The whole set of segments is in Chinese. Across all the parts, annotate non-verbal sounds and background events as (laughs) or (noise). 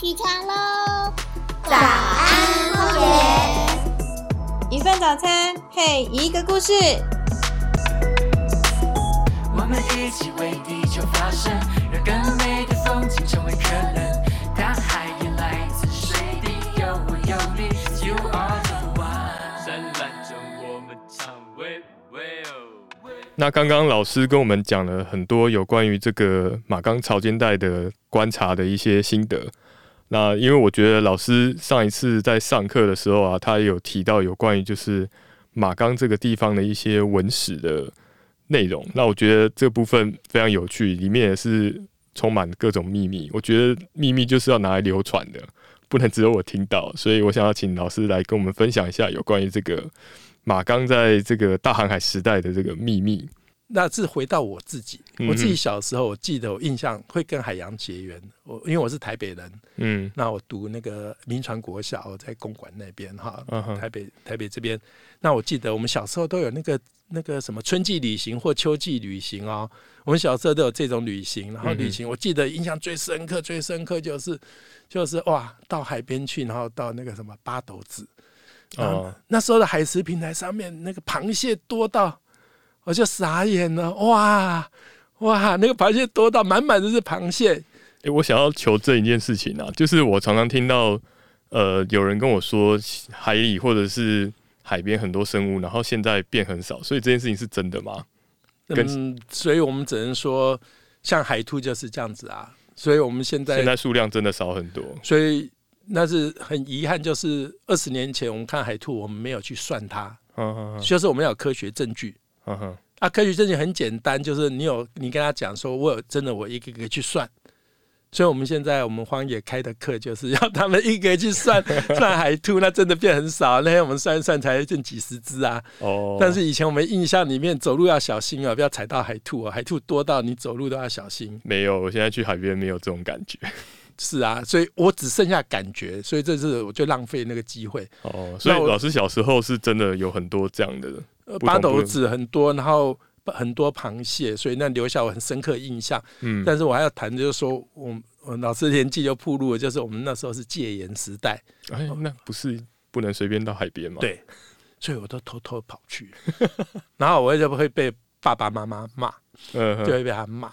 起床喽！早安，荒野。一份早餐配一个故事。我们一起为地球发声，让更美的风景成为可能。大海也来自水滴，有我有你，You are the one。灿烂中我们唱喂喂哦。那刚刚老师跟我们讲了很多有关于这个马冈潮间带的观察的一些心得。那因为我觉得老师上一次在上课的时候啊，他有提到有关于就是马冈这个地方的一些文史的内容。那我觉得这部分非常有趣，里面也是充满各种秘密。我觉得秘密就是要拿来流传的，不能只有我听到。所以我想要请老师来跟我们分享一下有关于这个马冈在这个大航海时代的这个秘密。那是回到我自己，我自己小时候，我记得我印象会跟海洋结缘。我因为我是台北人，嗯那我读那个民传国小，我在公馆那边哈台北台北这边。那我记得我们小时候都有那个那个什么春季旅行或秋季旅行哦，我们小时候都有这种旅行。然后旅行，我记得印象最深刻、最深刻就是就是哇，到海边去，然后到那个什么八斗子，哦那时候的海食平台上面那个螃蟹多到，我就傻眼了，哇哇，那个螃蟹多到满满都是螃蟹，诶，我想要求证一件事情啊，就是我常常听到，呃，有人跟我说海里或者是海边很多生物，然后现在变很少，所以这件事情是真的吗？跟嗯，所以我们只能说，像海兔就是这样子啊。所以我们现在，现在数量真的少很多。所以那是很遗憾，就是二十年前我们看海兔，我们没有去算它，嗯嗯就是我们要有科学证据嗯嗯啊。科学证据很简单，就是你有你跟他讲说，我有真的我一个一个去算。所以我们现在我们荒野开的课就是要他们一个去算 (laughs) 算海兔，那真的变很少。那天我们算一算才剩几十只啊。哦，但是以前我们印象里面走路要小心哦，不要踩到海兔哦，海兔多到你走路都要小心。没有，我现在去海边没有这种感觉。(laughs) 是啊，所以我只剩下感觉，所以这次我就浪费那个机会。哦，所以老师小时候是真的有很多这样的。呃八斗子很多，然后很多螃蟹，所以那留下我很深刻印象。嗯，但是我还要谈，就是说我我老师年纪就铺路了，就是我们那时候是戒严时代，哎，那不是不能随便到海边吗？，对，所以我都偷偷跑去，(laughs) 然后我就会被爸爸妈妈骂。嗯就会被他骂，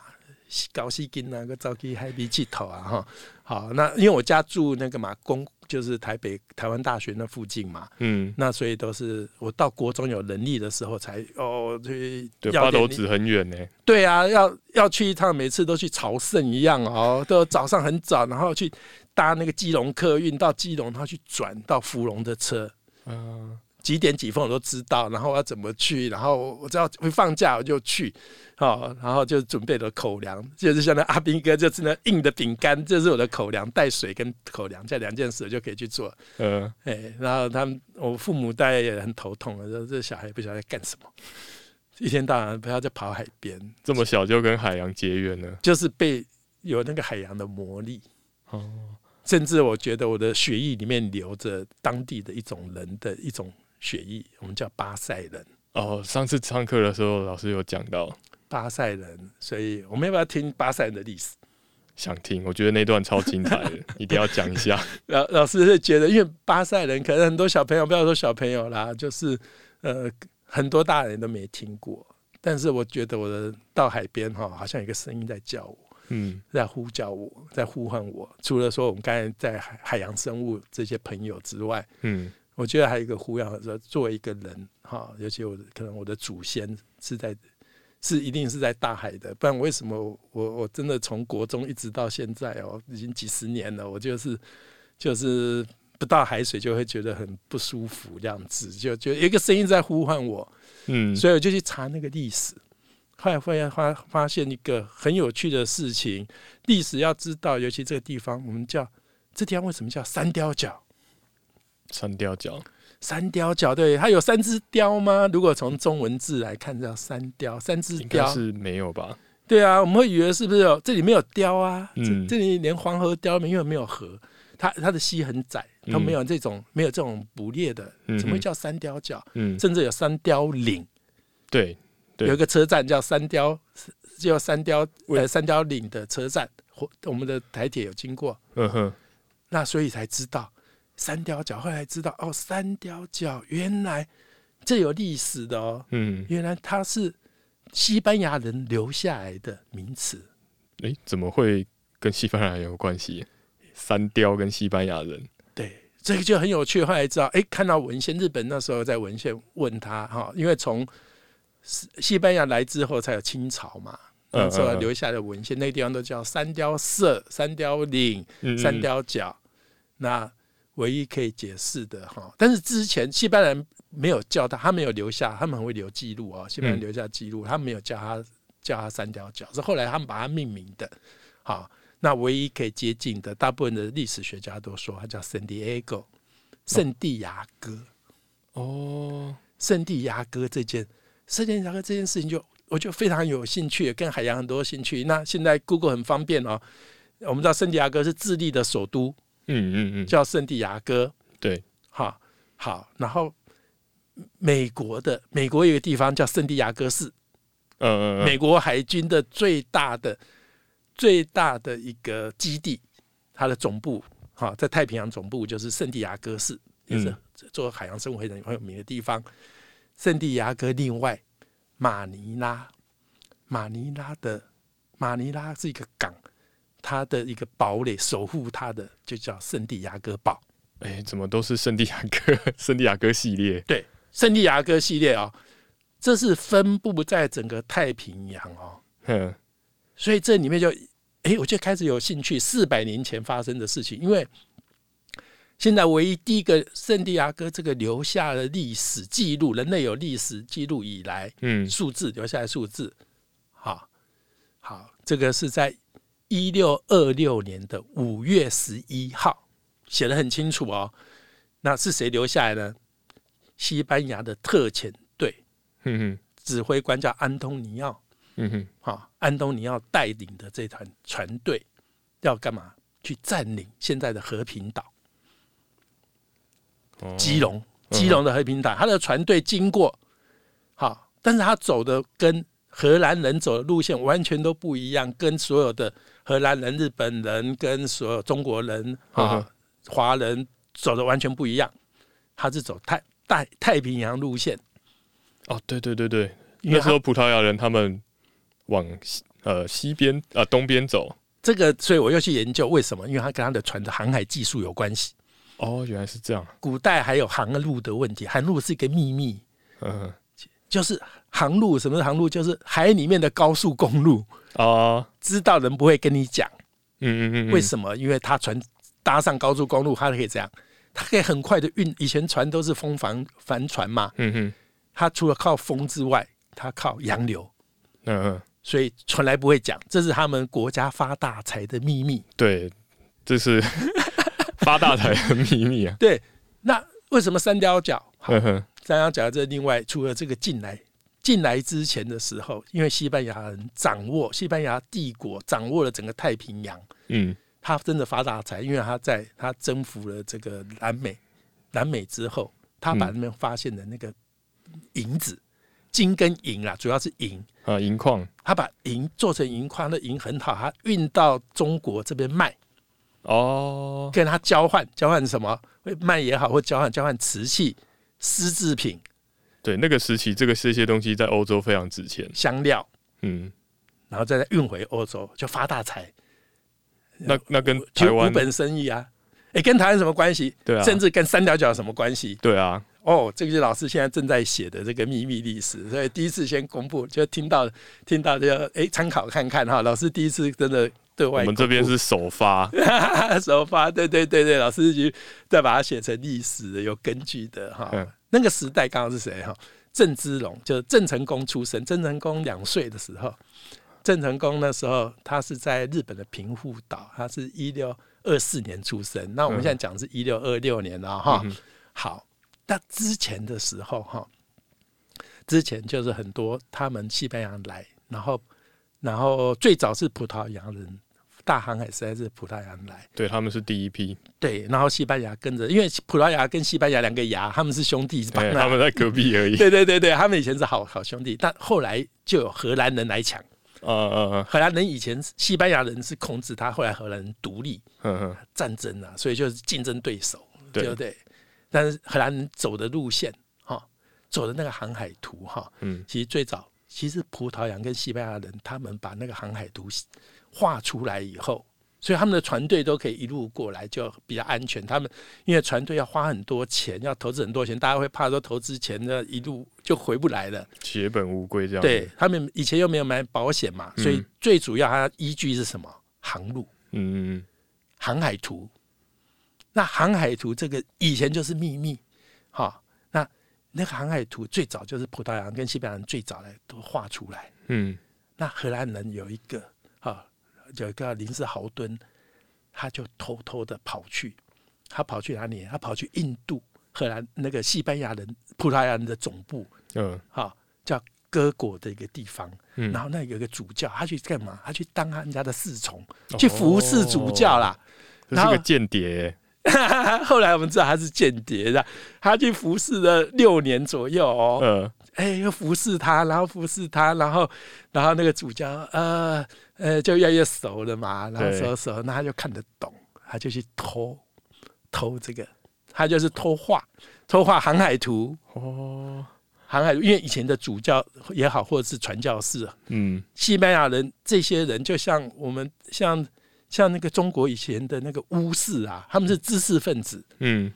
搞西金啊个早去海边去头啊哈。好，那因为我家住那个嘛公，就是台北台湾大学那附近嘛，嗯，那所以都是我到国中有能力的时候才哦去对，八斗子很远呢。对啊，要要去一趟，每次都去朝圣一样哦，都早上很早，然后去搭那个基隆客运到基隆，然后去转到芙蓉的车。嗯，几点几分我都知道，然后我要怎么去，然后我只要会放假我就去，好，然后就准备了口粮，就是像那阿兵哥就是那硬的饼干，这是我的口粮，带水跟口粮这两件事我就可以去做，嗯，哎，然后他们我父母大概也很头痛了，说这小孩不晓得在干什么，一天到晚不要再跑海边，这么小就跟海洋结缘了。就是被有那个海洋的魔力，哦，甚至我觉得我的血液里面流着当地的一种人的一种血液，我们叫巴塞人。哦，上次上课的时候老师有讲到，巴塞人，所以我们要不要听巴塞人的历史？想听，我觉得那段超精彩的，(laughs) 一定要讲一下。老老师是觉得，因为巴塞人可能很多小朋友，不要说小朋友啦，就是呃很多大人都没听过。但是我觉得我的到海边哈，好像有一个声音在叫我，嗯在呼叫我，在呼唤我。除了说我们刚才在海海洋生物这些朋友之外，嗯我觉得还有一个呼唤说，作为一个人哈，尤其我可能我的祖先是在是一定是在大海的，不然为什么我我我真的从国中一直到现在哦，已经几十年了，我就是就是不到海水就会觉得很不舒服这样子，就就一个声音在呼唤我，嗯，所以我就去查那个历史。后来发现发发现一个很有趣的事情，历史要知道，尤其这个地方，我们叫这地方为什么叫三貂角？三雕角，三雕角，对，它有三只雕吗？如果从中文字来看，叫三雕，三只雕。是没有吧？对啊，我们会以为是不是有这里没有雕啊？嗯这这里连黄河雕没有，因为没有河，它它的溪很窄，它嗯没有这种、没有这种捕猎的，嗯怎么会叫三雕角？嗯，甚至有三雕岭，对，对有一个车站叫三雕，叫三雕呃三雕岭的车站，或我们的台铁有经过。嗯哼，那所以才知道三貂角，后来知道哦，三貂角原来这有历史的哦，嗯，原来它是西班牙人留下来的名词。诶，怎么会跟西班牙人有关系？三雕跟西班牙人，对，这个就很有趣。后来知道，哎，看到文献，日本那时候在文献问他哈，因为从西西班牙来之后才有清朝嘛，嗯那时候留下的文献，那个地方都叫三雕社、三雕岭、嗯三雕角。那唯一可以解释的哈，但是之前西班牙人没有叫他，他没有留下，他们很会留记录啊。西班牙人嗯留下记录，他们没有叫他叫他三条脚，是后来他们把它命名的。好，那唯一可以接近的，大部分的历史学家都说它叫圣地亚哥，圣地亚哥。哦，圣地亚哥这件圣地亚哥这件事情就，我就非常有兴趣，跟海洋很多兴趣。那现在 Google 很方便哦，我们知道圣地亚哥是智利的首都，嗯嗯嗯，叫圣地亚哥。对，好，好，然后美国的美国有个地方叫圣地亚哥市，嗯嗯嗯，美国海军的最大的最大的一个基地，它的总部哈，在太平洋总部就是圣地亚哥市，也是嗯做海洋生物很很有名的地方。圣地亚哥另外马尼拉，马尼拉的马尼拉是一个港，它的一个堡垒守护他的就叫圣地亚哥堡。哎，怎么都是圣地亚哥，(laughs) 圣地亚哥系列，对，圣地亚哥系列啊、这是分布在整个太平洋哦。嗯所以这里面就，哎，我就开始有兴趣，四百年前发生的事情，因为现在唯一第一个圣地亚哥这个留下的历史记录，人类有历史记录以来嗯。数字留下来数字，好，好，这个是在一六二六年的五月十一号，写的很清楚哦。那是谁留下来呢？西班牙的特遣队嗯哼指挥官叫安东尼奥。嗯哼，哈，安东尼奥带领的这团船队要干嘛？去占领现在的和平岛，哦基隆，基隆的和平岛。他的船队经过，好，但是他走的跟荷兰人走的路线完全都不一样，跟所有的荷兰人、日本人跟所有中国人嗯啊、华人走的完全不一样。他是走太太太平洋路线，哦，对对对对，那时候葡萄牙人他们往西呃西边啊、东边走，这个，所以我又去研究为什么，因为他跟他的船的航海技术有关系。哦，原来是这样，古代还有航路的问题，航路是一个秘密，嗯就是航路，什么是航路？就是海里面的高速公路，哦，知道人不会跟你讲。嗯嗯嗯，为什么，因为他船搭上高速公路，他可以这样，他可以很快的运。以前船都是风帆帆船嘛，嗯哼，它除了靠风之外，它靠洋流，嗯嗯，所以从来不会讲，这是他们国家发大财的秘密。对，这是 (laughs) 发大财的秘密啊，对，那为什么三貂角？哼，三貂角这另外除了这个进来进来之前的时候，因为西班牙人掌握西班牙帝国掌握了整个太平洋，嗯。他真的发大财，因为他在他征服了这个南美，南美之后，他把嗯那边发现的那个银子、金跟银啊，主要是银，啊，银矿，他把银做成银矿，那银很好，他运到中国这边卖，哦，跟他交换，交换什么？会卖也好，或交换交换瓷器、丝制品、对，那个时期这个这些东西在欧洲非常值钱，香料，嗯，然后再运回欧洲，就发大财。那那跟台湾本生意啊，哎、跟台湾什么关系？对啊。甚至跟三角角什么关系？对啊，哦，这个是老师现在正在写的这个秘密历史，所以第一次先公布，就听到听到就哎参考看看哈。老师第一次真的对外我们这边是首发，(laughs) 首发，对对对对，老师就再把它写成历史的，有根据的哈。嗯那个时代刚好是谁哈？郑芝龙，就是郑成功出生。郑成功两岁的时候，郑成功那时候他是在日本的平户岛，他是一六二四年出生。那我们现在讲是一六二六年了哈。嗯好，那之前的时候哈，之前就是很多他们西班牙人来，然后然后最早是葡萄牙人，大航海时代是葡萄牙人来，对，他们是第一批，对，然后西班牙跟着，因为葡萄牙跟西班牙两个牙，他们是兄弟帮哎，啊 (laughs) 他们在隔壁而已，对对对对，他们以前是好好兄弟，但后来就有荷兰人来抢，啊啊啊，荷兰人以前西班牙人是控制他，后来荷兰人独立嗯嗯，战争啊，所以就是竞争对手，对。对不对？但是荷兰人走的路线哈，走的那个航海图哈，嗯。其实最早其实葡萄牙跟西班牙人他们把那个航海图画出来以后。所以他们的船队都可以一路过来，就比较安全。他们因为船队要花很多钱，要投资很多钱，大家会怕说投资钱呢一路就回不来了。血本无归这样。对，他们以前又没有买保险嘛，所以嗯最主要它依据是什么？航路、嗯，嗯航海图。那航海图这个以前就是秘密，哈。那那个航海图最早就是葡萄牙跟西班牙人最早来都画出来。嗯那荷兰人有一个哈，有一个林氏豪敦，他就偷偷的跑去，他跑去哪里？他跑去印度，荷兰那个西班牙人、葡萄牙人的总部，嗯哈，叫哥果的一个地方。嗯，然后那有一个主教，他去干嘛？他去当他人家的侍从，去服侍主教啦。这是个间谍耶。(laughs) 后来我们知道他是间谍的，他去服侍了六年左右哦。呃，哎，又服侍他，然后服侍他，然后然后那个主教呃呃就越来越熟了嘛，然后对熟熟，那他就看得懂，他就去偷偷这个，他就是偷画偷画航海图，哦，航海图，因为以前的主教也好，或者是传教士，嗯。西班牙人这些人，就像我们像像那个中国以前的那个巫士啊，他们是知识分子，嗯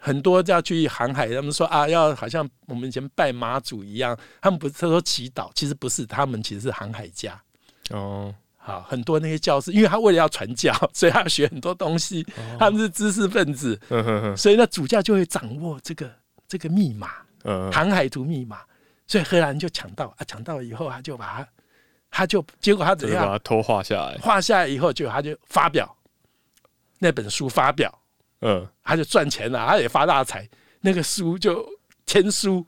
很多要去航海，他们说啊，要好像我们以前拜妈祖一样，他们不是他说祈祷，其实不是，他们其实是航海家。哦，好，很多那些教师，因为他为了要传教，(laughs) 所以他要学很多东西。他们是知识分子，哼哼哼，所以那主教就会掌握这个这个密码，呃，航海图密码。所以荷兰人就抢到啊，抢到以后，他就把他，他就结果他怎样？就是把它偷画下来。画下来以后，就他就发表那本书，发表嗯，他就赚钱了，他也发大财。那个书就签书，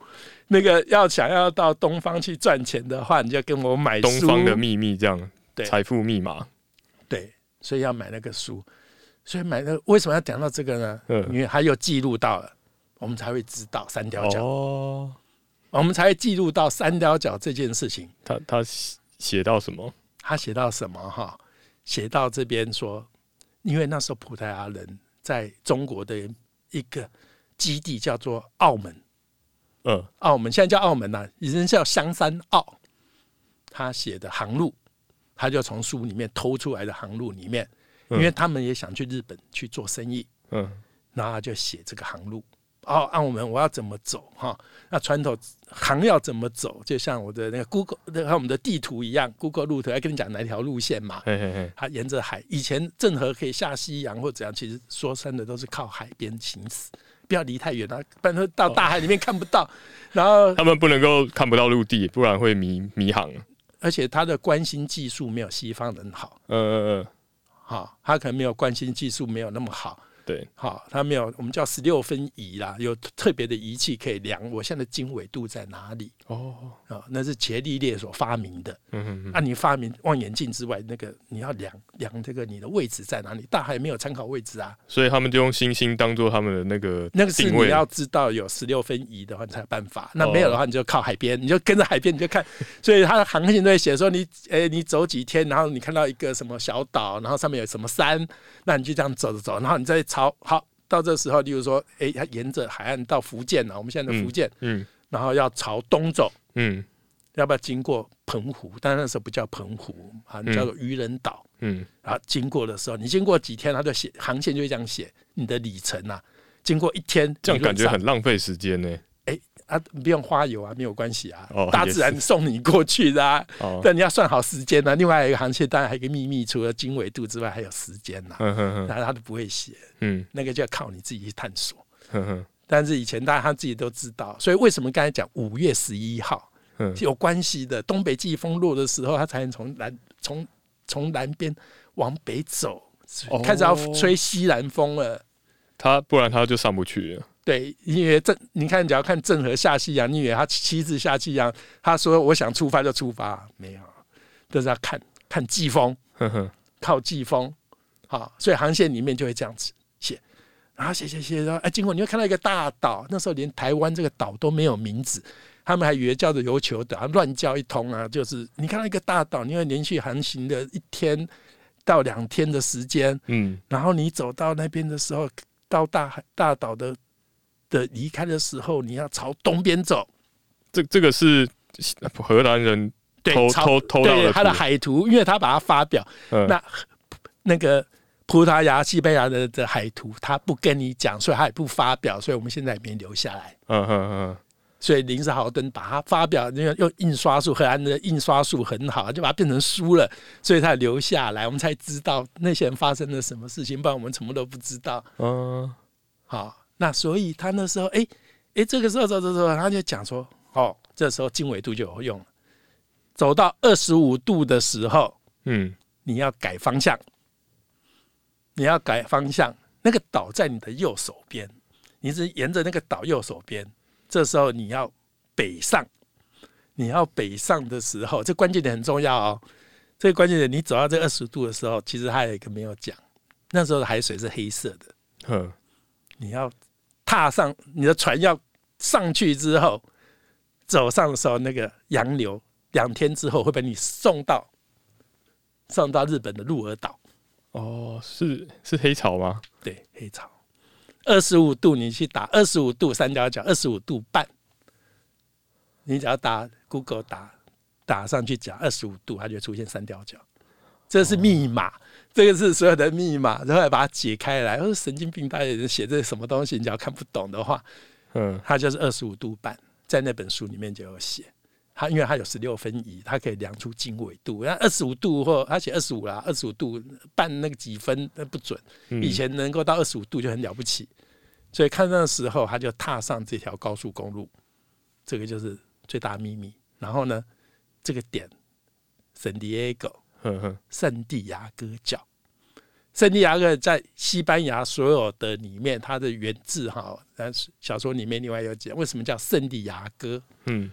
那个要想要到东方去赚钱的话，你就跟我买。东方的秘密这样，对财富密码。对，所以要买那个书。所以买那为什么要讲到这个呢？嗯因为他又记录到了，我们才会知道三条脚，哦，我们才会记录到三条脚这件事情。他他写写到什么？他写到什么哈？写到这边说，因为那时候葡萄牙人在中国的一个基地叫做澳门，嗯澳门现在叫澳门呐、以前叫香山澳。他写的航路，他就从书里面偷出来的航路里面，因嗯为他们也想去日本去做生意，嗯然后就写这个航路。哦，按我们我要怎么走哈？那船头航要怎么走？就像我的那个 Google，那和我们的地图一样，Google 路图要跟你讲哪条路线嘛。嘿嘿嘿，它沿着海，以前郑和可以下西洋或怎样，其实说真的都是靠海边行驶，不要离太远啊，不然会到大海里面看不到。然后，(laughs) 他们不能够看不到陆地，不然会迷迷航。而且他的关心技术没有西方人好，嗯嗯嗯，哈，他可能没有关心技术没有那么好，对，好，他没有我们叫十六分仪啦，有特别的仪器可以量我现在的经纬度在哪里哦，啊、那是伽利略所发明的。嗯嗯嗯，那、你发明望远镜之外，那个你要量量这个你的位置在哪里？大海没有参考位置啊，所以他们就用星星当做他们的那个那个是。你要知道有十六分仪的话，你才有办法。那没有的话，你就靠海边，你就跟着海边，你就看。(laughs) 所以它的航线都会写说你，哎，你走几天，然后你看到一个什么小岛，然后上面有什么山，那你就这样走着走，然后你再朝好到这时候，例如说，哎，它沿着海岸到福建了，我们现在的福建，嗯然后要朝东走，嗯要不要经过澎湖？但那时候不叫澎湖啊，叫做渔人岛。嗯然后经过的时候，你经过几天，他就写航线就会这样写你的里程啊。经过一天，这样感觉很浪费时间呢。啊，不用花油啊，没有关系啊，哦大自然送你过去的啊。哦，但你要算好时间呢、另外一个航线当然还有一个秘密，除了经纬度之外，还有时间呐、哼哼哼，那他都不会写，嗯那个就要靠你自己去探索。但是以前大家他自己都知道，所以为什么刚才讲五月十一号有关系的？东北季风落的时候，他才能从南从从南边往北走，哦开始要吹西南风了。他不然他就上不去了。对，因为郑，你看，只要看郑和下西洋，你以为他妻子下西洋，他说我想出发就出发，没有，都是要看看季风，哼哼，靠季风，好，所以航线里面就会这样子。写，然后写写写，然后哎，经过你会看到一个大岛，那时候连台湾这个岛都没有名字，他们还以为叫做琉球岛，乱叫一通啊！就是你看到一个大岛，你会连续航行的一天到两天的时间，嗯然后你走到那边的时候，到大海大岛的的离开的时候，你要朝东边走，这这个是荷兰人，偷偷偷到的他的海图，因为他把它发表，嗯。那那个葡萄牙、西班牙的的海图，他不跟你讲，所以他也不发表，所以我们现在也没留下来。嗯嗯嗯。所以林斯豪登把它发表，因为用印刷术，荷兰的印刷术很好，就把它变成书了，所以他留下来，我们才知道那些人发生了什么事情，不然我们什么都不知道。嗯好，那所以他那时候，哎、哎、这个时候走走走，他就讲说，哦，这时候经纬度就有用了。走到二十五度的时候，嗯你要改方向，你要改方向。那个岛在你的右手边，你是沿着那个岛右手边。这时候你要北上，你要北上的时候，这关键点很重要哦。这个关键点，你走到这二十度的时候，其实还有一个没有讲，那时候的海水是黑色的。嗯你要踏上你的船要上去之后，走上的时候，那个洋流两天之后会把你送到送到日本的鹿儿岛。哦，是是黑潮吗？对，黑潮，二十五度你去打二十五度三角角，二十五度半，你只要打 Google 打打上去讲二十五度，它就出现三角角，这是密码，(laughs) 这个是所有的密码，然后把它解开来。我说神经病，大人写这什么东西？你只要看不懂的话，嗯它就是二十五度半，在那本书里面就有写。它因为它有十六分仪，它可以量出经纬度。那二十五度或它写二十五啦，二十五度半那个几分那不准。嗯以前能够到二十五度就很了不起，所以看那时候他就踏上这条高速公路，这个就是最大秘密。然后呢，这个点圣地亚哥哼哼 (laughs) 圣地亚哥教，圣地亚哥在西班牙所有的里面，它的原字哈，但是小说里面另外有讲为什么叫圣地亚哥，嗯。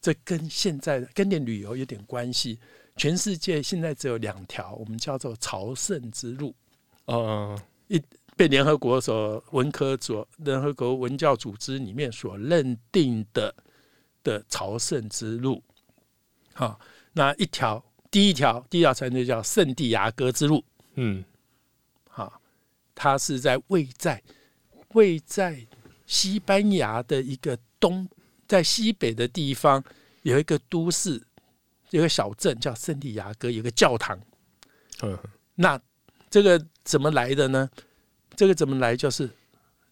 这跟现在的跟点旅游有点关系。全世界现在只有两条，我们叫做朝圣之路。哦一被联合国所文科所联合国文教组织里面所认定的的朝圣之路，好，那一条第一条第一条船就叫圣地亚哥之路，嗯好，它是在位在位在西班牙的一个东，在西北的地方有一个都市，有一个小镇叫圣地亚哥，有个教堂。嗯那这个怎么来的呢？这个怎么来？就是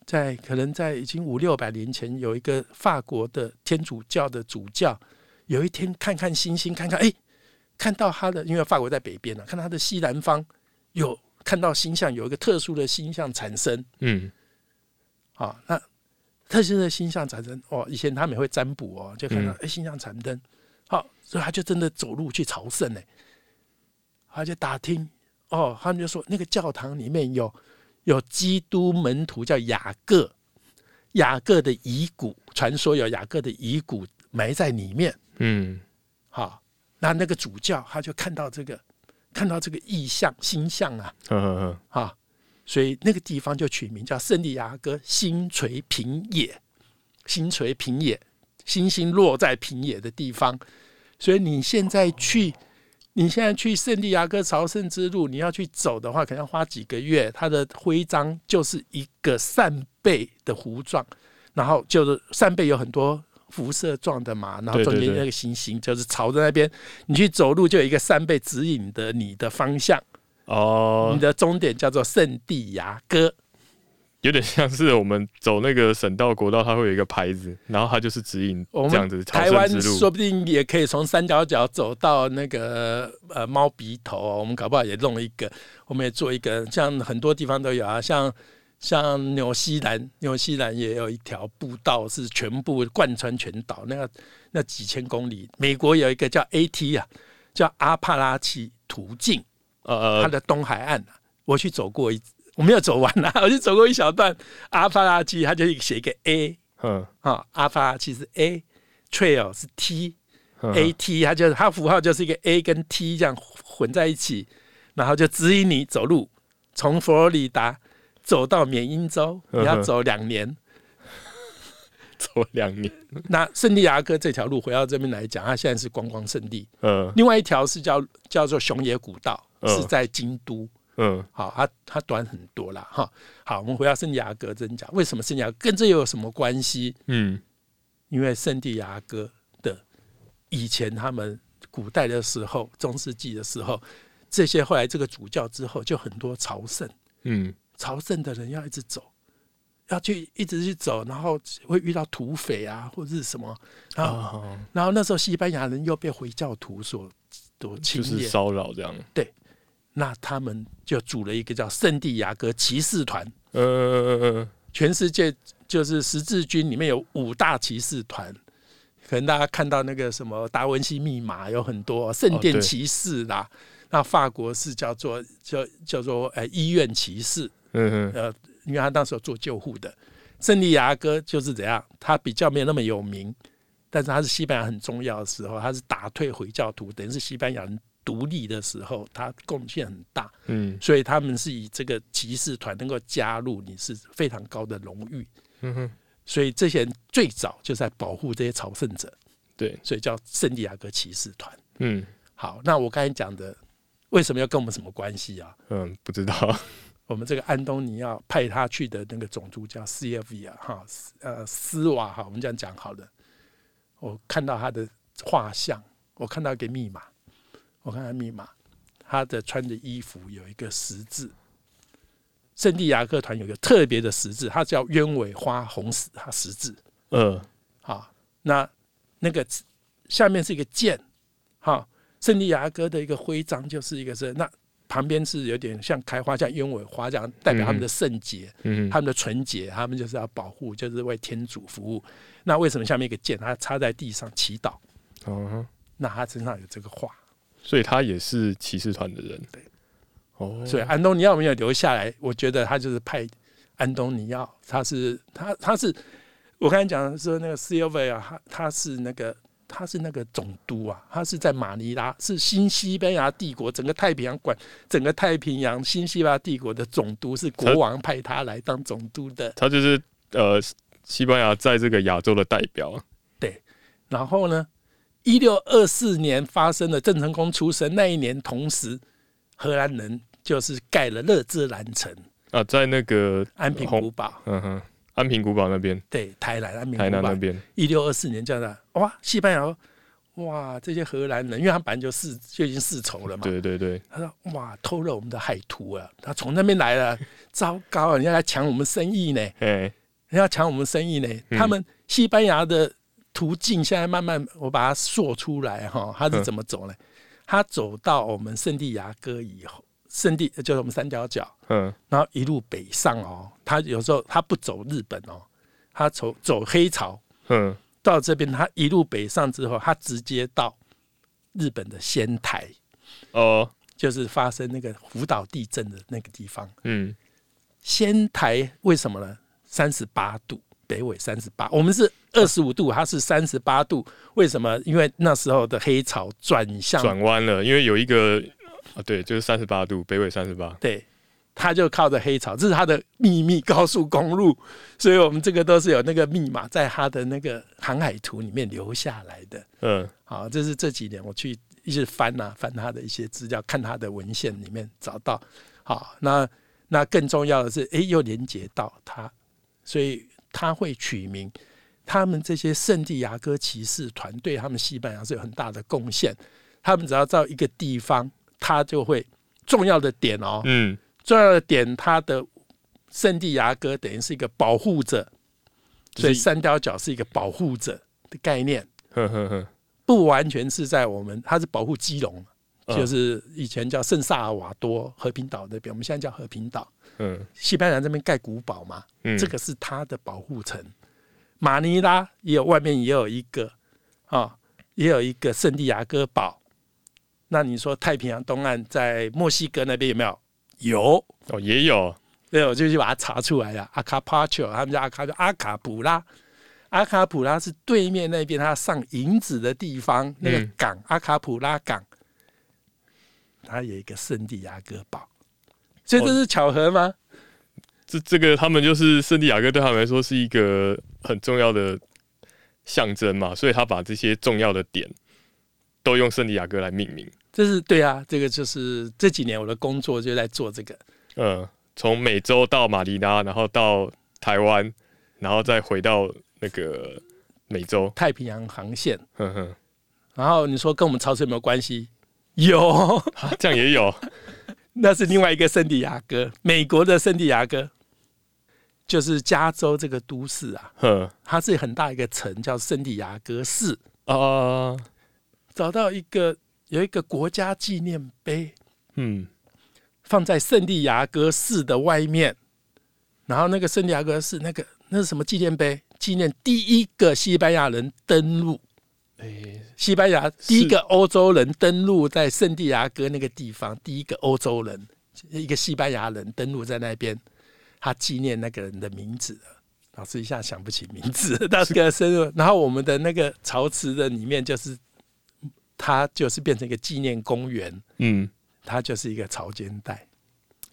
在可能在已经五六百年前，有一个法国的天主教的主教，有一天看看星星，看看哎，看到他的，因为法国在北边啊，看到他的西南方有看到星象，有一个特殊的星象产生。嗯。啊。那特殊的星象产生，哦，以前他们也会占卜哦，就看到嗯。哎星象产生，好，所以他就真的走路去朝圣呢，他就打听哦，他们就说那个教堂里面有有基督门徒叫雅各，雅各的遗骨，传说有雅各的遗骨埋在里面。嗯。好，那那个主教他就看到这个，看到这个意象星象啊，啊，所以那个地方就取名叫圣地亚哥星垂平野，星垂平野，星星落在平野的地方。所以你现在去，你现在去圣地亚哥朝圣之路，你要去走的话，可能要花几个月。它的徽章就是一个扇贝的弧状，然后就是扇贝有很多辐射状的嘛，然后中间那个星星就是朝着那边，你去走路就有一个扇贝指引的你的方向。哦你，的终点叫做圣地牙哥。有点像是我们走那个省道、国道，它会有一个牌子，然后它就是指引这样子台湾。说不定也可以从三角角走到那个呃猫鼻头，我们搞不好也弄一个，我们也做一个，像很多地方都有啊，像像纽西兰，纽西兰也有一条步道是全部贯穿全岛，那个那几千公里。美国有一个叫 AT 啊，叫阿帕拉契途径，呃呃，它的东海岸啊，我去走过一，我没有走完啊，(laughs) 我就走过一小段阿帕拉契，它就写一个 A 嗯啊，阿帕拉契是 A，Trail 是 T。嗯 A T，它就是它符号就是一个 A 跟 T 这样混在一起，然后就指引你走路，从佛罗里达走到缅因州，你要走两年。(laughs) 走两年。那圣地亚哥这条路回到这边来讲，它现在是观光圣地。嗯另外一条是叫叫做熊野古道，嗯是在京都。嗯好，它它短很多啦，哈。好，我们回到圣地亚哥真讲，为什么圣地亚哥跟这又有什么关系？嗯因为圣地亚哥的以前他们古代的时候，中世纪的时候，这些后来这个主教之后，就很多朝圣，嗯朝圣的人要一直走，要去一直去走，然后会遇到土匪啊，或者是什么，然后、啊，然后那时候西班牙人又被回教徒所所侵略，就是骚扰这样。对那他们就组了一个叫圣地亚哥骑士团，嗯嗯嗯全世界就是十字军里面有五大骑士团，可能大家看到那个什么达文西密码有很多圣殿骑士啦，那法国是叫做叫叫做呃医院骑士，嗯嗯呃，因为他当时有做救护的。圣地亚哥就是怎样，他比较没有那么有名，但是他是西班牙很重要的时候，他是打退回教徒，等于是西班牙人独立的时候，他贡献很大。嗯所以他们是以这个骑士团能够加入，你是非常高的荣誉。嗯哼，所以这些人最早就在保护这些朝圣者，对，所以叫圣地亚哥骑士团。嗯好，那我刚才讲的为什么要跟我们什么关系啊？嗯，不知道。我们这个安东尼奥派他去的那个种族叫 c f v 啊，哈，呃，斯瓦哈，我们这样讲好了。我看到他的画像，我看到一个密码，我看到密码，他的穿的衣服有一个十字。圣地亚哥团有一个特别的十字，它叫鸢尾花红十它十字嗯好。那那个下面是一个剑，哈，圣地亚哥的一个徽章就是一个是那旁边是有点像开花，像鸢尾花这样，代表他们的圣洁。嗯他们的纯洁，他们就是要保护，就是为天主服务。那为什么下面一个剑，他插在地上祈祷？哦，那他身上有这个画，所以他也是骑士团的人。对，哦，所以安东尼奥没有留下来，我觉得他就是派安东尼奥，他是他他是我刚才讲的说那个 c i l v 啊，他他是那个他是那个总督啊，他是在马尼拉，是新西班牙帝国整个太平洋管整个太平洋新西班牙帝国的总督，是国王派他来当总督的。他就是呃，西班牙在这个亚洲的代表。对然后呢，一六二四年发生了郑成功出生那一年，同时荷兰人就是盖了勒兹兰城、啊，在那个安平古堡，嗯哼，安平古堡那边，对，台南安平台古堡。南那边，一六二四年叫他，哇，西班牙，哇，这些荷兰人，因为他本来就世就已经世仇了嘛，对对对，他说哇，偷了我们的海图啊，他从那边来了，(laughs) 糟糕啊，人家来抢我们生意呢。哎，人家抢我们生意呢。嗯。他们西班牙的途径现在慢慢我把它说出来哈，他是怎么走呢？他走到我们圣地亚哥以后，圣地就是我们三角角，嗯然后一路北上哦。他有时候他不走日本哦，他走走黑潮嗯到这边，他一路北上之后，他直接到日本的仙台，哦，就是发生那个福岛地震的那个地方。嗯仙台为什么呢？三十八度，北纬三十八，我们是二十五度，它是三十八度。为什么？因为那时候的黑潮转向，转弯了，因为有一个啊，对，就是三十八度，北纬三十八。对，他就靠着黑潮，这是他的秘密高速公路。所以我们这个都是有那个密码在他的那个航海图里面留下来的。嗯好，这是这几年我去一直翻呐、翻他的一些资料，看他的文献里面找到。好，那那更重要的是，诶，又连接到他，所以他会取名。他们这些圣地亚哥骑士团队他们西班牙是有很大的贡献。他们只要到一个地方，他就会重要的点哦，嗯重要的点，他的圣地亚哥等于是一个保护者，所以三貂角是一个保护者的概念。呵呵呵，不完全是在我们，它是保护基隆，嗯就是以前叫圣萨尔瓦多和平岛那边，我们现在叫和平岛。嗯西班牙这边盖古堡嘛，嗯，这个是它的保护层。马尼拉也有外面也有一个啊，也有一个圣地亚哥堡。那你说太平洋东岸在墨西哥那边有没有？有，哦也有，对，我就去把它查出来了。阿卡帕丘，他们叫阿卡阿卡普拉，阿卡普拉是对面那边他上银子的地方，那个嗯港、阿卡普拉港，它有一个圣地亚哥堡，所以这是巧合吗？这这个他们就是圣地亚哥对他们来说是一个很重要的象征嘛，所以他把这些重要的点都用圣地亚哥来命名。这是对啊，这个就是这几年我的工作就在做这个。嗯，从美洲到马尼拉，然后到台湾，然后再回到那个美洲。太平洋航线，哼哼，然后你说跟我们超市有没有关系？有，啊这样也有。(laughs) 那是另外一个圣地亚哥，美国的圣地亚哥，就是加州这个都市啊，哼它是很大一个城，叫圣地亚哥市。啊，找到一个有一个国家纪念碑，嗯放在圣地亚哥市的外面，然后那个圣地亚哥市那个那是什么纪念碑？纪念第一个西班牙人登陆，诶、西班牙第一个欧洲人登陆在圣地亚哥那个地方，第一个欧洲人，一个西班牙人登陆在那边，他纪念那个人的名字。老师一下想不起名字，那个生日。然后我们的那个潮池的里面，就是它就是变成一个纪念公园，嗯，它就是一个潮间带。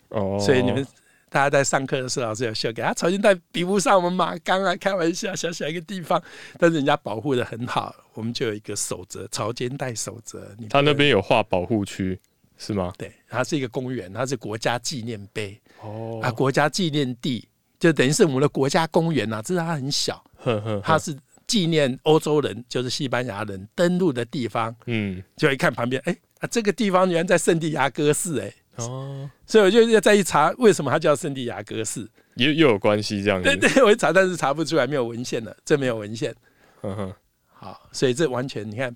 哦，所以你们大家在上课的时候，老师有秀给他潮间带比不上我们马钢啊，开玩笑，小小一个地方，但是人家保护的很好，我们就有一个守则，潮间带守则。你他那边有划保护区是吗？对，它是一个公园，它是国家纪念碑、哦啊，国家纪念地，就等于是我们的国家公园呐、只是它很小，呵呵，它是纪念欧洲人，就是西班牙人登陆的地方。嗯就一看旁边，哎、啊，这个地方原来在圣地亚哥市、哎，哦，所以我就要再一查，为什么它叫圣地亚哥市？又又有关系这样子。对 (laughs) 对，我一查，但是查不出来，没有文献了，这没有文献。嗯哼，好，所以这完全你看，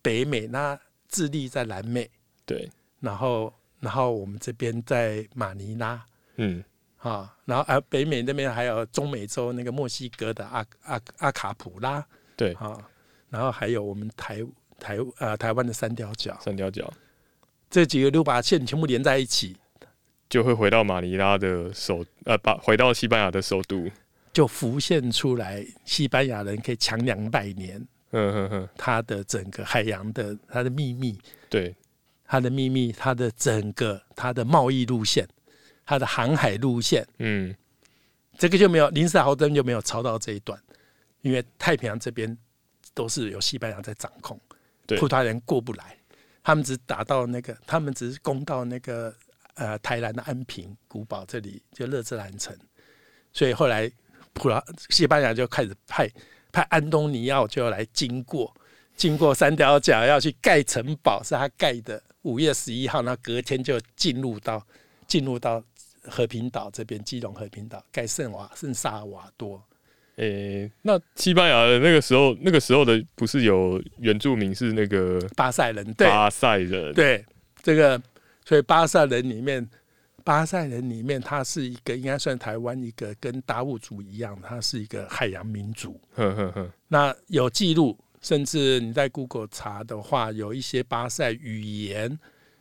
北美那智利在南美，对，然后然后我们这边在马尼拉嗯啊，然后啊北美那边还有中美洲那个墨西哥的阿阿阿卡普拉对，啊，然后还有我们台台呃台湾的三貂角，三貂角。这几个六把线全部连在一起，就会回到马尼拉的首呃，把回到西班牙的首都。就浮现出来，西班牙人可以强两百年，嗯哼哼，他的整个海洋的他的秘密，对，他的秘密，他的整个他的贸易路线，它的航海路线，嗯。这个就没有林斯豪登就没有抄到这一段，因为太平洋这边都是由西班牙在掌控，葡萄牙人过不来，他们只打到那个，他们只是攻到那个呃台南的安平古堡这里，就乐兹兰城，所以后来葡萄西班牙就开始派派安东尼奥就要来经过，经过三条角要去盖城堡，是他盖的，五月十一号，那隔天就进入到进入到和平岛这边，基隆和平岛盖圣瓦圣萨尔瓦多，诶、那西班牙的那个时候，那个时候的不是有原住民是那个巴塞人对巴塞人？，对这个，所以巴塞人里面，巴塞人里面他是一个应该算台湾一个跟达悟族一样，他是一个海洋民族。哼哼哼，那有记录，甚至你在 Google 查的话，有一些巴塞语言，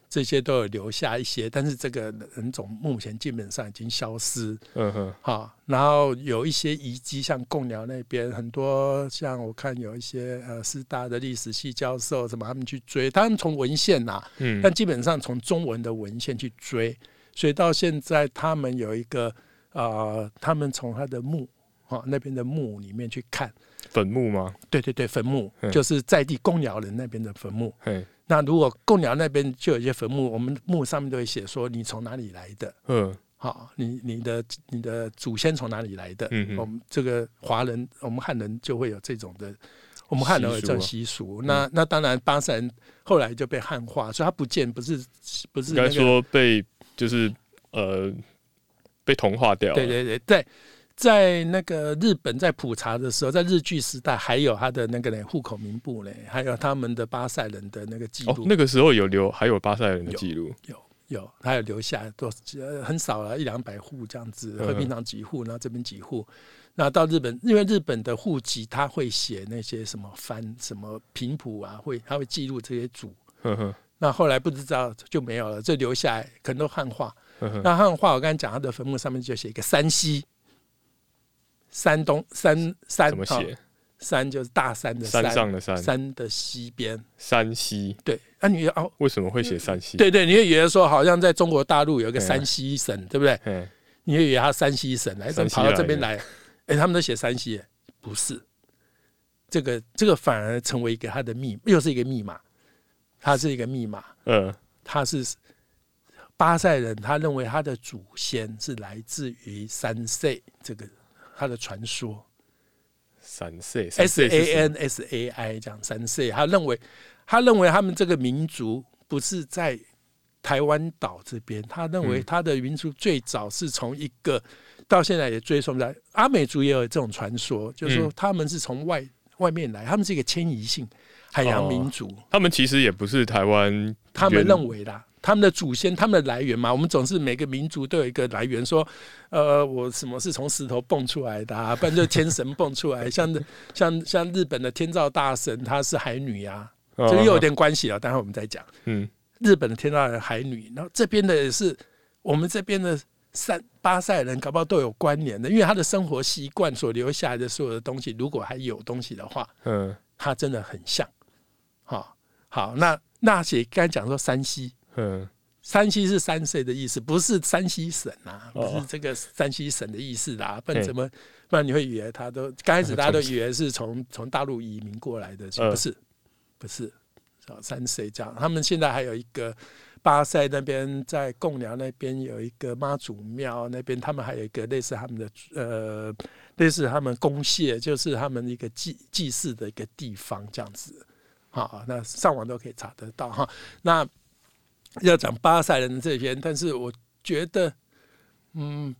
这些都有留下一些，但是这个人种目前基本上已经消失。嗯哼，哈，然后有一些遗迹，像贡寮那边很多，像我看有一些呃师大的历史系教授什么，他们去追，他们从文献呐、嗯但基本上从中文的文献去追，所以到现在他们有一个呃，他们从他的墓啊、那边的墓里面去看，坟墓吗？对对对，坟墓嗯就是在地贡寮人那边的坟墓。嘿，那如果贡寮那边就有一些坟墓，我们墓上面都会写说你从哪里来的，嗯好，你你的你的祖先从哪里来的？嗯嗯我们这个华人，我们汉人就会有这种的，我们汉人有这种习俗。那那当然，巴塞人后来就被汉化，所以他不见不是不是应该，说被就是呃被同化掉对。对对对，在在那个日本在普查的时候，在日据时代还有他的那个呢户口名簿嘞，还有他们的巴塞人的那个记录，，哦那个时候有留还有巴塞人的记录。有有，他有留下多呃很少了，一两百户这样子，嗯和平堂几户，然后这边几户。那到日本，因为日本的户籍他会写那些什么番、什么平谱啊，会他会记录这些族。哼哼那后来不知道就没有了，这留下来可能都汉化。那汉化，我刚才讲他的坟墓上面就写一个山西，山东山山哦怎么写？山就是大山的山上的山，山的西边。山西对，那、你哦，为什么会写山西？，对对，你会以为说好像在中国大陆有一个山西省，对不对？嗯，你会以为他山西省来，怎么跑到这边来来？哎、他们都写山西，不是，这个这个反而成为一个他的密，又是一个密码，他是一个密码，嗯他是巴塞人，他认为他的祖先是来自于三 C 这个他的传说。三 C，S A N S A I 这样三 C，他认为他认为他们这个民族不是在台湾岛这边，他认为嗯。他的民族最早是从一个到现在也追溯在阿美族也有这种传说，就是说嗯他们是从外外面来，他们是一个迁移性海洋民族。他们其实也不是台湾，他们认为啦，他们的祖先，他们的来源嘛，我们总是每个民族都有一个来源，说，呃，我什么是从石头蹦出来的、啊，不然就天神蹦出来，(laughs) 像像像日本的天照大神，她是海女啊，哦这个又有点关系了，待会我们再讲。嗯日本的天照人海女，然后这边的也是我们这边的三巴塞人，搞不好都有关联的，因为他的生活习惯所留下来的所有的东西，如果还有东西的话，嗯他真的很像。好，好，那那些刚才讲说山西，嗯山西是三岁的意思，不是山西省啊，不哦是这个山西省的意思啦。不然怎么，不然你会以为他都刚开始大家都以为是从从大陆移民过来的，不是，不是，啊，三岁这样。他们现在还有一个巴塞那边，在贡寮那边有一个妈祖庙，那边他们还有一个类似他们的呃，类似他们公谢，就是他们一个祭祭祀的一个地方这样子。好，那上网都可以查得到哈。那 (laughs) 要讲巴塞人这边，但是我觉得，嗯，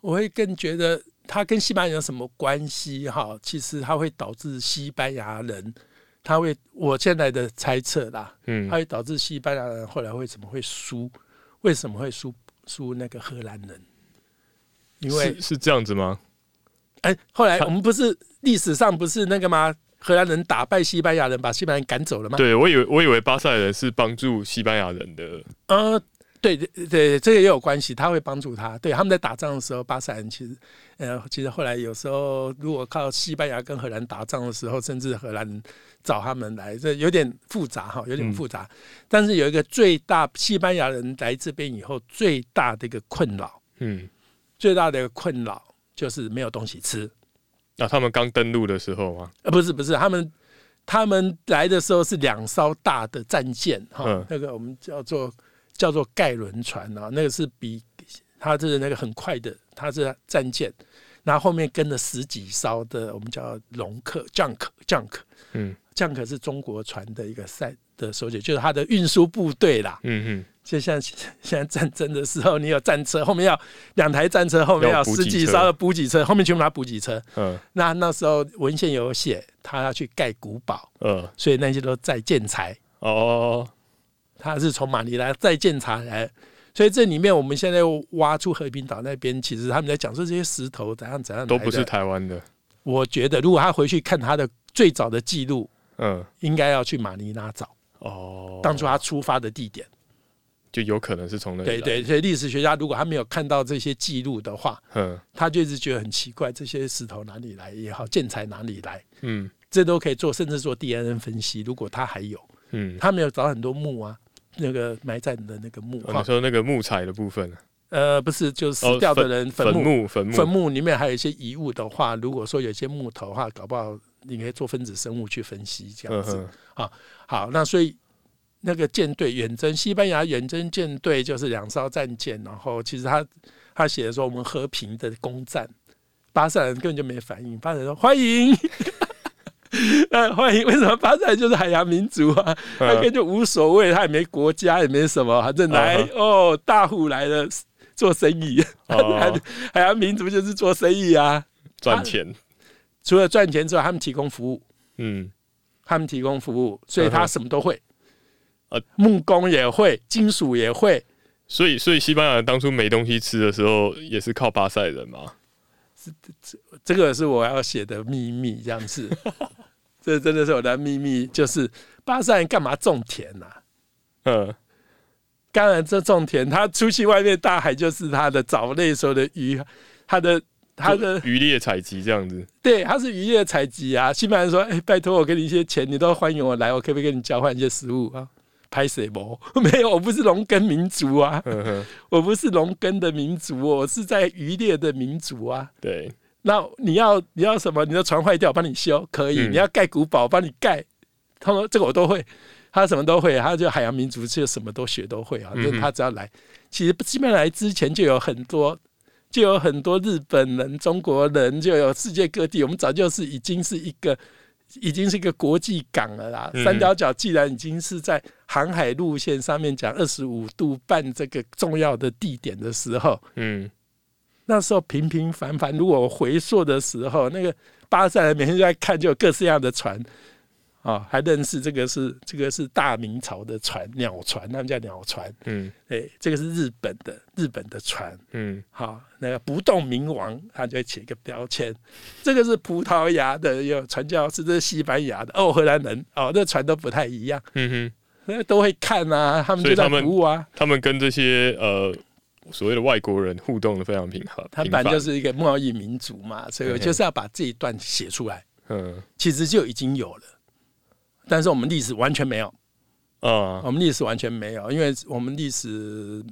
我会更觉得他跟西班牙有什么关系哈？其实他会导致西班牙人，他会我现在的猜测啦，嗯它会导致西班牙人后来为什么会输？为什么会输输那个荷兰人？因为是是这样子吗？哎，后来我们不是历史上不是那个吗？荷兰人打败西班牙人，把西班牙人赶走了吗？对我以为我以为巴塞人是帮助西班牙人的，呃，对对对，这个也有关系，他会帮助他。对，他们在打仗的时候，巴塞人其实，呃，其实后来有时候如果靠西班牙跟荷兰打仗的时候，甚至荷兰找他们来，这有点复杂哈，有点嗯复杂。但是有一个最大，西班牙人来这边以后最大的一个困扰，嗯，最大的一个困扰就是没有东西吃。那、他们刚登陆的时候吗？呃，不是不是，他们他们来的时候是两艘大的战舰哈，嗯。那个我们叫做叫做盖伦船啊，那个是比它是那个很快的，它是战舰，然后后面跟了十几艘的我们叫龙客 junk junk 嗯。Junk 是中国船的一个赛的手解，就是他的运输部队啦。嗯就像现现在战争的时候，你有战车，后面要两台战车，后面要十几艘的补给车，后面全部拿补给车。嗯。那那时候文献有写，他要去盖古堡，嗯。所以那些都在建材，哦。他是从马尼拉再建材来。所以这里面我们现在挖出和平岛那边，其实他们在讲说这些石头怎样怎样都不是。台湾的，我觉得如果他回去看他的最早的记录，嗯。应该要去马尼拉找哦，当初他出发的地点。就有可能是从那对对，所以历史学家如果他没有看到这些记录的话，嗯他就一直觉得很奇怪，这些石头哪里来也好，建材哪里来，嗯。这都可以做，甚至做 DNA 分析。如果他还有，嗯，他没有找很多墓啊，那个埋在的那个墓哦哈你说那个木材的部分，呃，不是，就死掉的人坟坟墓，墓坟墓坟墓里面还有一些遗物的话，如果说有些木头的话，搞不好你可以做分子生物去分析这样子。嗯哼好，那所以那个舰队远征，西班牙远征舰队就是两艘战舰，然后其实他他写的说我们和平的攻占，巴塞人根本就没反应，巴塞人说欢迎。呃，(laughs) 欢迎！为什么巴塞人就是海洋民族啊？他根本就无所谓，他也没国家，也没什么，反正来嗯哦，大户来了做生意，哦 (laughs) 海洋民族就是做生意啊。赚钱，除了赚钱之外，他们提供服务，嗯他们提供服务，所以他什么都会。呃。木工也会，金属也会，所以所以西班牙人当初没东西吃的时候，也是靠巴塞人嘛，这这个是我要写的秘密，这样子。(laughs) 这真的是我的秘密，就是巴塞人干嘛种田呐、嗯。当然，这种田，他出去外面大海就是他的藻类所有的鱼，他的他的就渔猎采集这样子，(laughs) 对，他是渔业采集啊。西班牙人说：“哎、拜托我给你一些钱，你都欢迎我来，我可不可以跟你交换一些食物啊？”拍谁不？(laughs) 没有，我不是农耕民族啊，我不是农耕的民族，我是在渔猎的民族啊。对，那你要你要什么？你的船坏掉，我帮你修，可以。嗯你要盖古堡，我帮你盖。他说这个我都会，他什么都会，他就海洋民族就什么都学都会啊。就是他只要来，其实基本上来之前就有很多，就有很多日本人、中国人，就有世界各地。我们早就是已经是一个。已经是一个国际港了啦。嗯三角角既然已经是在航海路线上面讲二十五度半这个重要的地点的时候，嗯那时候平平凡凡，如果我回溯的时候，那个巴塞人每天就在看，就有各式各样的船啊、还认识这个是这个是大明朝的船，鸟船，他们叫鸟船。嗯哎，这个是日本的日本的船。嗯好，那个不动明王，他就会写一个标签。这个是葡萄牙的，有传教士，这是西班牙的，哦，荷兰人，哦，这船都不太一样，嗯哼，那都会看啊，他们就在所以他们服务啊。他们跟这些呃所谓的外国人互动的非常频繁，他本来就是一个贸易民族嘛，所以我就是要把这一段写出来。嗯其实就已经有了，但是我们历史完全没有，啊我们历史完全没有，因为我们历史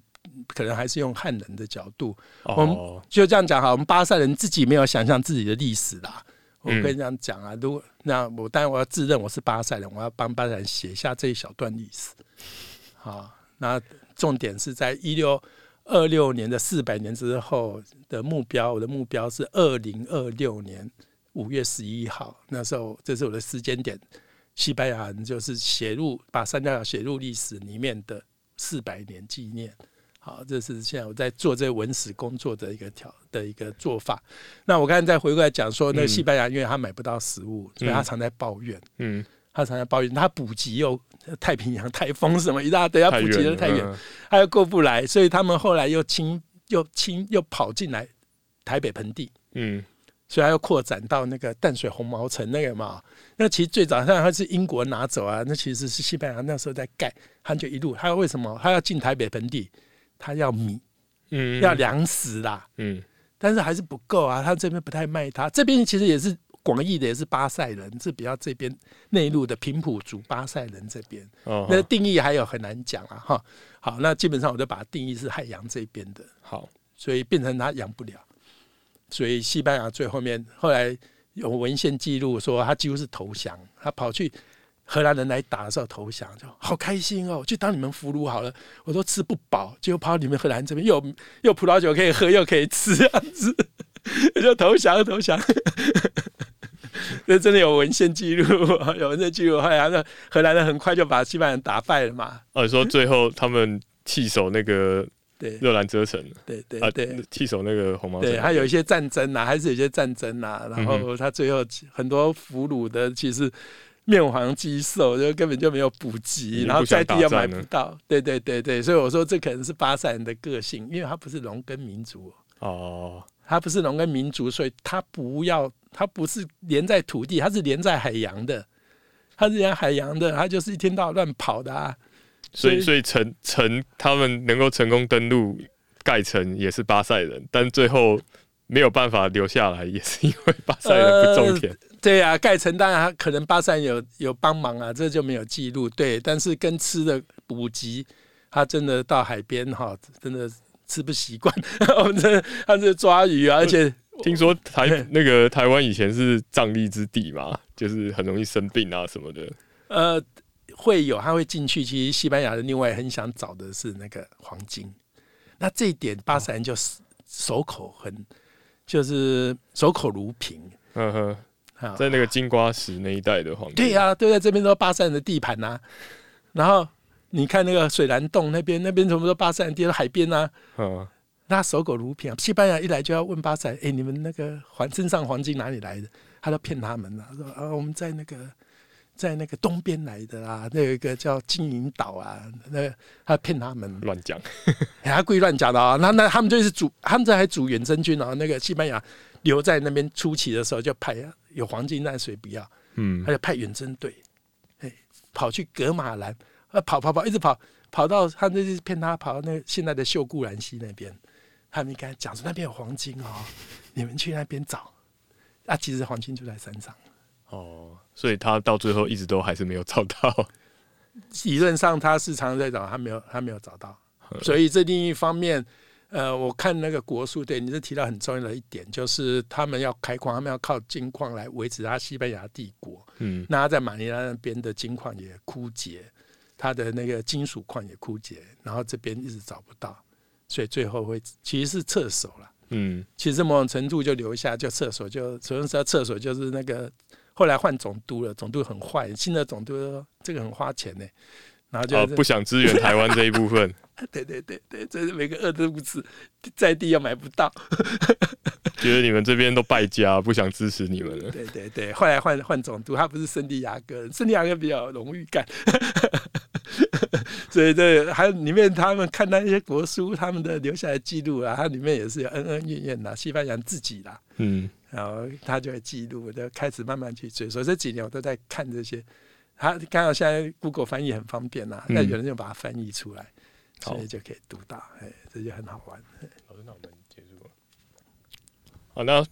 可能还是用汉人的角度，我们哦就这样讲哈，我们巴塞人自己没有想象自己的历史啦。我嗯跟你这样讲啊，如果那我当然我要自认我是巴塞人，我要帮巴塞人写下这一小段历史。好，那重点是在一六二六年的四百年之后的目标，我的目标是二零二六年五月十一号，那时候这是我的时间点。西班牙人就是写入把三角角写入历史里面的四百年纪念。好，这是现在我在做这个文史工作的一个条的一个做法。那我刚才再回过来讲说，那西班牙因为他买不到食物，所以他常在抱怨，嗯。他常在抱怨，他补给又太平洋台风什么一大堆，他补给的太远，嗯。他又过不来，所以他们后来又侵又侵又跑进来台北盆地，嗯所以它要扩展到那个淡水红毛城那个嘛。那其实最早上它是英国拿走啊，那其实是西班牙那时候在盖，他就一路他为什么他要进台北盆地？他要米，嗯要粮食啦，嗯但是还是不够啊。他这边不太卖他，这边其实也是广义的，也是巴塞人，是比较这边内陆的平埔族巴塞人这边。哦那定义还有很难讲啊，哈。好，那基本上我就把它定义是海洋这边的，好所以变成它养不了。所以西班牙最后面后来有文献记录说他几乎是投降，他跑去荷兰人来打的时候投降，就好开心哦，就当你们俘虏好了，我都吃不饱，结果跑到你们荷兰这边又又葡萄酒可以喝又可以吃，这样子就投降投降。(laughs) 这真的有文献记录，有文献记录。后来那荷兰人很快就把西班牙打败了嘛？哦，你说最后他们弃守那个对热兰遮城对对啊对，弃守那个红毛城，对，还有一些战争啊，还是有一些战争啊。然嗯后他最后很多俘虏的其实面黄肌瘦，就根本就没有补已给，然后在地又买不到。对对对对，所以我说这可能是巴塞人的个性，因为他不是农耕民族，哦，他不是农耕民族，所以他不要，他不是连在土地，他是连在海洋的。他是连海洋的，他就是一天到晚乱跑的啊。所以所以城城他们能够成功登陆盖城也是巴塞人，但最后没有办法留下来，也是因为巴塞人不种田。对啊，盖城当然他可能巴塞有有帮忙啊，这就没有记录。对，但是跟吃的补给，他真的到海边哈，真的吃不习惯。(laughs) 我们这他是抓鱼啊，而且听说台对那个台湾以前是瘴疠之地嘛，就是很容易生病啊什么的。呃会有他会进去。其实西班牙人另外很想找的是那个黄金，那这一点巴塞人就守口很，就是守口如瓶嗯哼，啊。在那个金瓜石那一带的黄金。对呀、对在这边都是巴塞人的地盘呐、然后你看那个水帘洞那边，那边全部都巴塞人地，都海边呐、嗯，那守口如瓶啊。西班牙一来就要问巴塞，哎、你们那个黄身上黄金哪里来的？他都骗他们了，说啊我们在那个在那个东边来的啊，那有一个叫金银岛啊，那他骗他们，乱讲。(laughs) 哎他故意乱讲的啊、那那他们就是组，他们这还组远征军啊。那个西班牙留在那边初期的时候就派有黄金但水不要，嗯他，就派远征队，哎，跑去格马兰，啊，跑跑跑，一直跑，跑到他那是骗他跑到那个现在的秀固兰溪那边，他们跟他讲说那边有黄金哦，你们去那边找。啊，其实黄金就在山上。哦，所以他到最后一直都还是没有找到。理论上他是常常在找，他没有他没有找到，所以这另一方面，呃，我看那个国术队，你是提到很重要的一点，就是他们要开矿，他们要靠金矿来维持他西班牙帝国。嗯那他在马尼拉那边的金矿也枯竭，他的那个金属矿也枯竭，然后这边一直找不到，所以最后会其实是撤手了。嗯其实某种程度就留下，就厕所就首先说厕所就是那个后来换总督了，总督很坏，新的总督说这个很花钱呢，然后就、哦，不想支援台湾这一部分，(laughs) 对对对对，这是每个二都不吃在地又买不到，(laughs) 觉得你们这边都败家，不想支持你们了。对对对，后来换换总督，他不是圣地亚哥，圣地亚哥比较有荣誉感，所以这还有里面他们看那些国书，他们的留下来记录啊，它里面也是有恩恩怨怨的，西班牙自己啦，嗯然后他就会记录，就开始慢慢去追。所以这几年我都在看这些。他刚好现在 Google 翻译很方便呐、嗯那有人就把它翻译出来，好所以就可以读到，哎，这就很好玩。老师，那我们结束了。好，那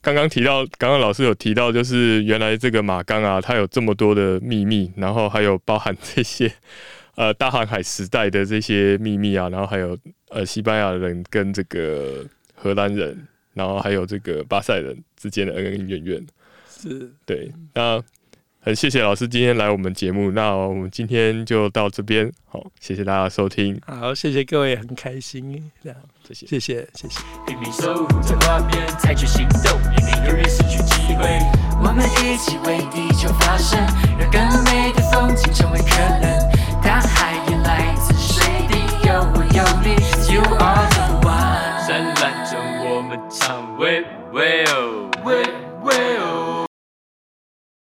刚刚提到，刚刚老师有提到，就是原来这个马冈啊，它有这么多的秘密，然后还有包含这些呃大航海时代的这些秘密啊，然后还有呃西班牙人跟这个荷兰人，然后还有这个巴塞人之间的恩恩怨怨。是，对，那很谢谢老师今天来我们节目，那我们今天就到这边，好，谢谢大家收听，好，谢谢各位，很开心，这样，谢谢。谢谢，谢谢。拼命守护在画面，采取行动，也没有人失去机会。我们一起为地球发声，他还依赖着谁？你有我有你，You are the one。灿烂着我们唱 We will。